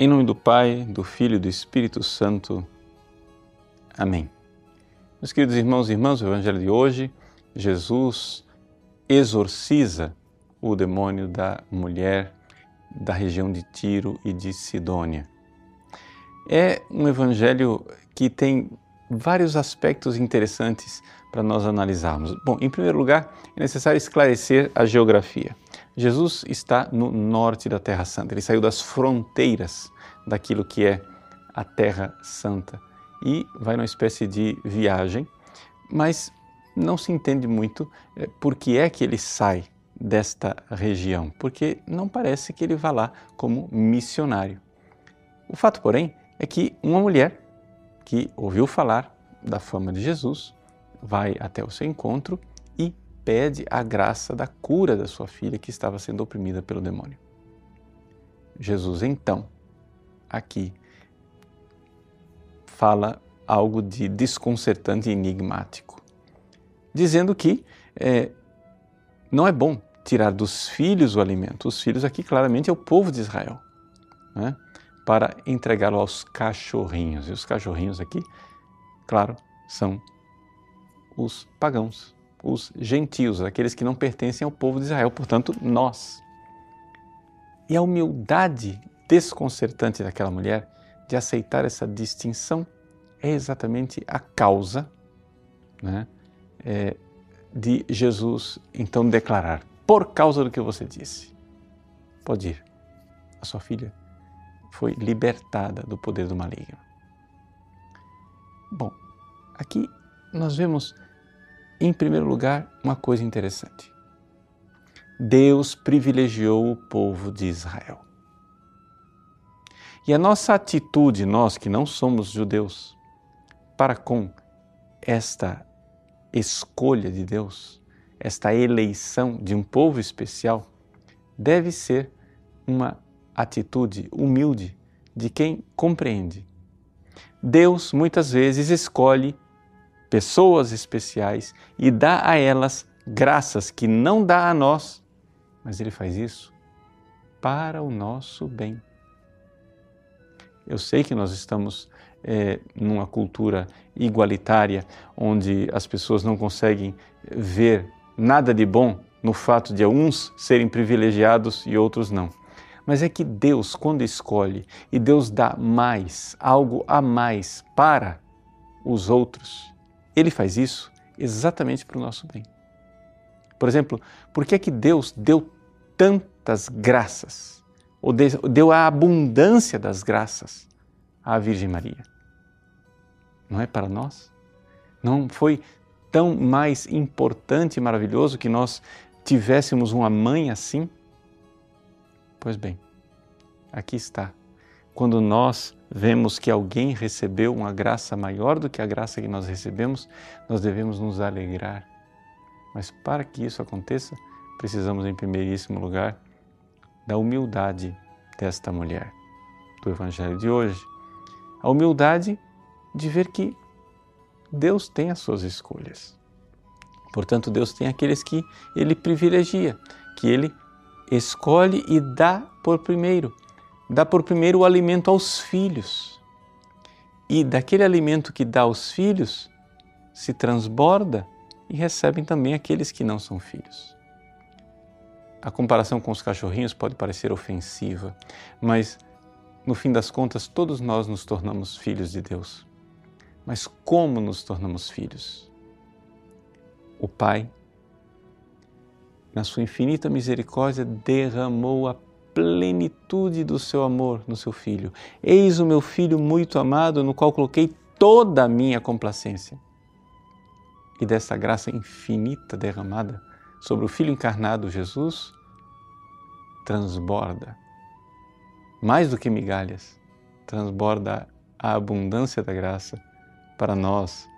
Em nome do Pai, do Filho e do Espírito Santo. Amém. Meus queridos irmãos e irmãs, o Evangelho de hoje, Jesus exorciza o demônio da mulher da região de Tiro e de Sidônia. É um evangelho que tem vários aspectos interessantes para nós analisarmos. Bom, em primeiro lugar, é necessário esclarecer a geografia. Jesus está no norte da Terra Santa, ele saiu das fronteiras daquilo que é a Terra Santa. E vai numa espécie de viagem, mas não se entende muito é, por que é que ele sai desta região, porque não parece que ele vá lá como missionário. O fato, porém, é que uma mulher que ouviu falar da fama de Jesus vai até o seu encontro pede a graça da cura da sua filha que estava sendo oprimida pelo demônio. Jesus, então, aqui, fala algo de desconcertante e enigmático, dizendo que é, não é bom tirar dos filhos o alimento. Os filhos aqui claramente é o povo de Israel, né? para entregá-lo aos cachorrinhos. E os cachorrinhos aqui, claro, são os pagãos, os gentios, aqueles que não pertencem ao povo de Israel, portanto, nós. E a humildade desconcertante daquela mulher de aceitar essa distinção é exatamente a causa né, é, de Jesus então declarar: por causa do que você disse, pode ir, a sua filha foi libertada do poder do maligno. Bom, aqui nós vemos em primeiro lugar, uma coisa interessante. Deus privilegiou o povo de Israel. E a nossa atitude, nós que não somos judeus, para com esta escolha de Deus, esta eleição de um povo especial, deve ser uma atitude humilde de quem compreende. Deus muitas vezes escolhe pessoas especiais e dá a elas graças que não dá a nós, mas Ele faz isso para o nosso bem. Eu sei que nós estamos é, numa cultura igualitária, onde as pessoas não conseguem ver nada de bom no fato de uns serem privilegiados e outros não. Mas é que Deus, quando escolhe e Deus dá mais, algo a mais para os outros, ele faz isso exatamente para o nosso bem. Por exemplo, por que é que Deus deu tantas graças, ou deu a abundância das graças à Virgem Maria? Não é para nós? Não foi tão mais importante e maravilhoso que nós tivéssemos uma mãe assim? Pois bem, aqui está quando nós vemos que alguém recebeu uma graça maior do que a graça que nós recebemos, nós devemos nos alegrar. Mas para que isso aconteça, precisamos, em primeiríssimo lugar, da humildade desta mulher do Evangelho de hoje. A humildade de ver que Deus tem as suas escolhas. Portanto, Deus tem aqueles que Ele privilegia, que Ele escolhe e dá por primeiro dá por primeiro o alimento aos filhos. E daquele alimento que dá aos filhos, se transborda e recebem também aqueles que não são filhos. A comparação com os cachorrinhos pode parecer ofensiva, mas no fim das contas todos nós nos tornamos filhos de Deus. Mas como nos tornamos filhos? O Pai, na sua infinita misericórdia, derramou a plenitude do seu amor no seu filho. Eis o meu filho muito amado, no qual coloquei toda a minha complacência. E dessa graça infinita derramada sobre o Filho encarnado Jesus, transborda, mais do que migalhas, transborda a abundância da graça para nós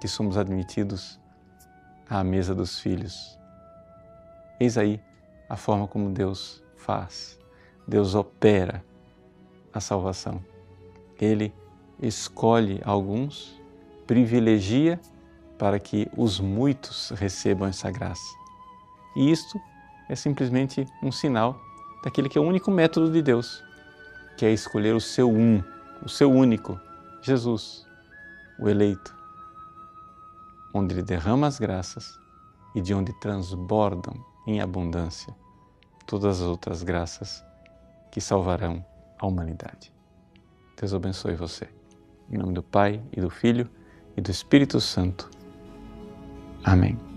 que somos admitidos à mesa dos filhos. Eis aí a forma como Deus faz. Deus opera a salvação. Ele escolhe alguns, privilegia para que os muitos recebam essa graça. E isto é simplesmente um sinal daquele que é o único método de Deus, que é escolher o seu um, o seu único, Jesus, o eleito, onde ele derrama as graças e de onde transbordam em abundância todas as outras graças que salvarão a humanidade. Deus abençoe você. Em nome do Pai e do Filho e do Espírito Santo. Amém.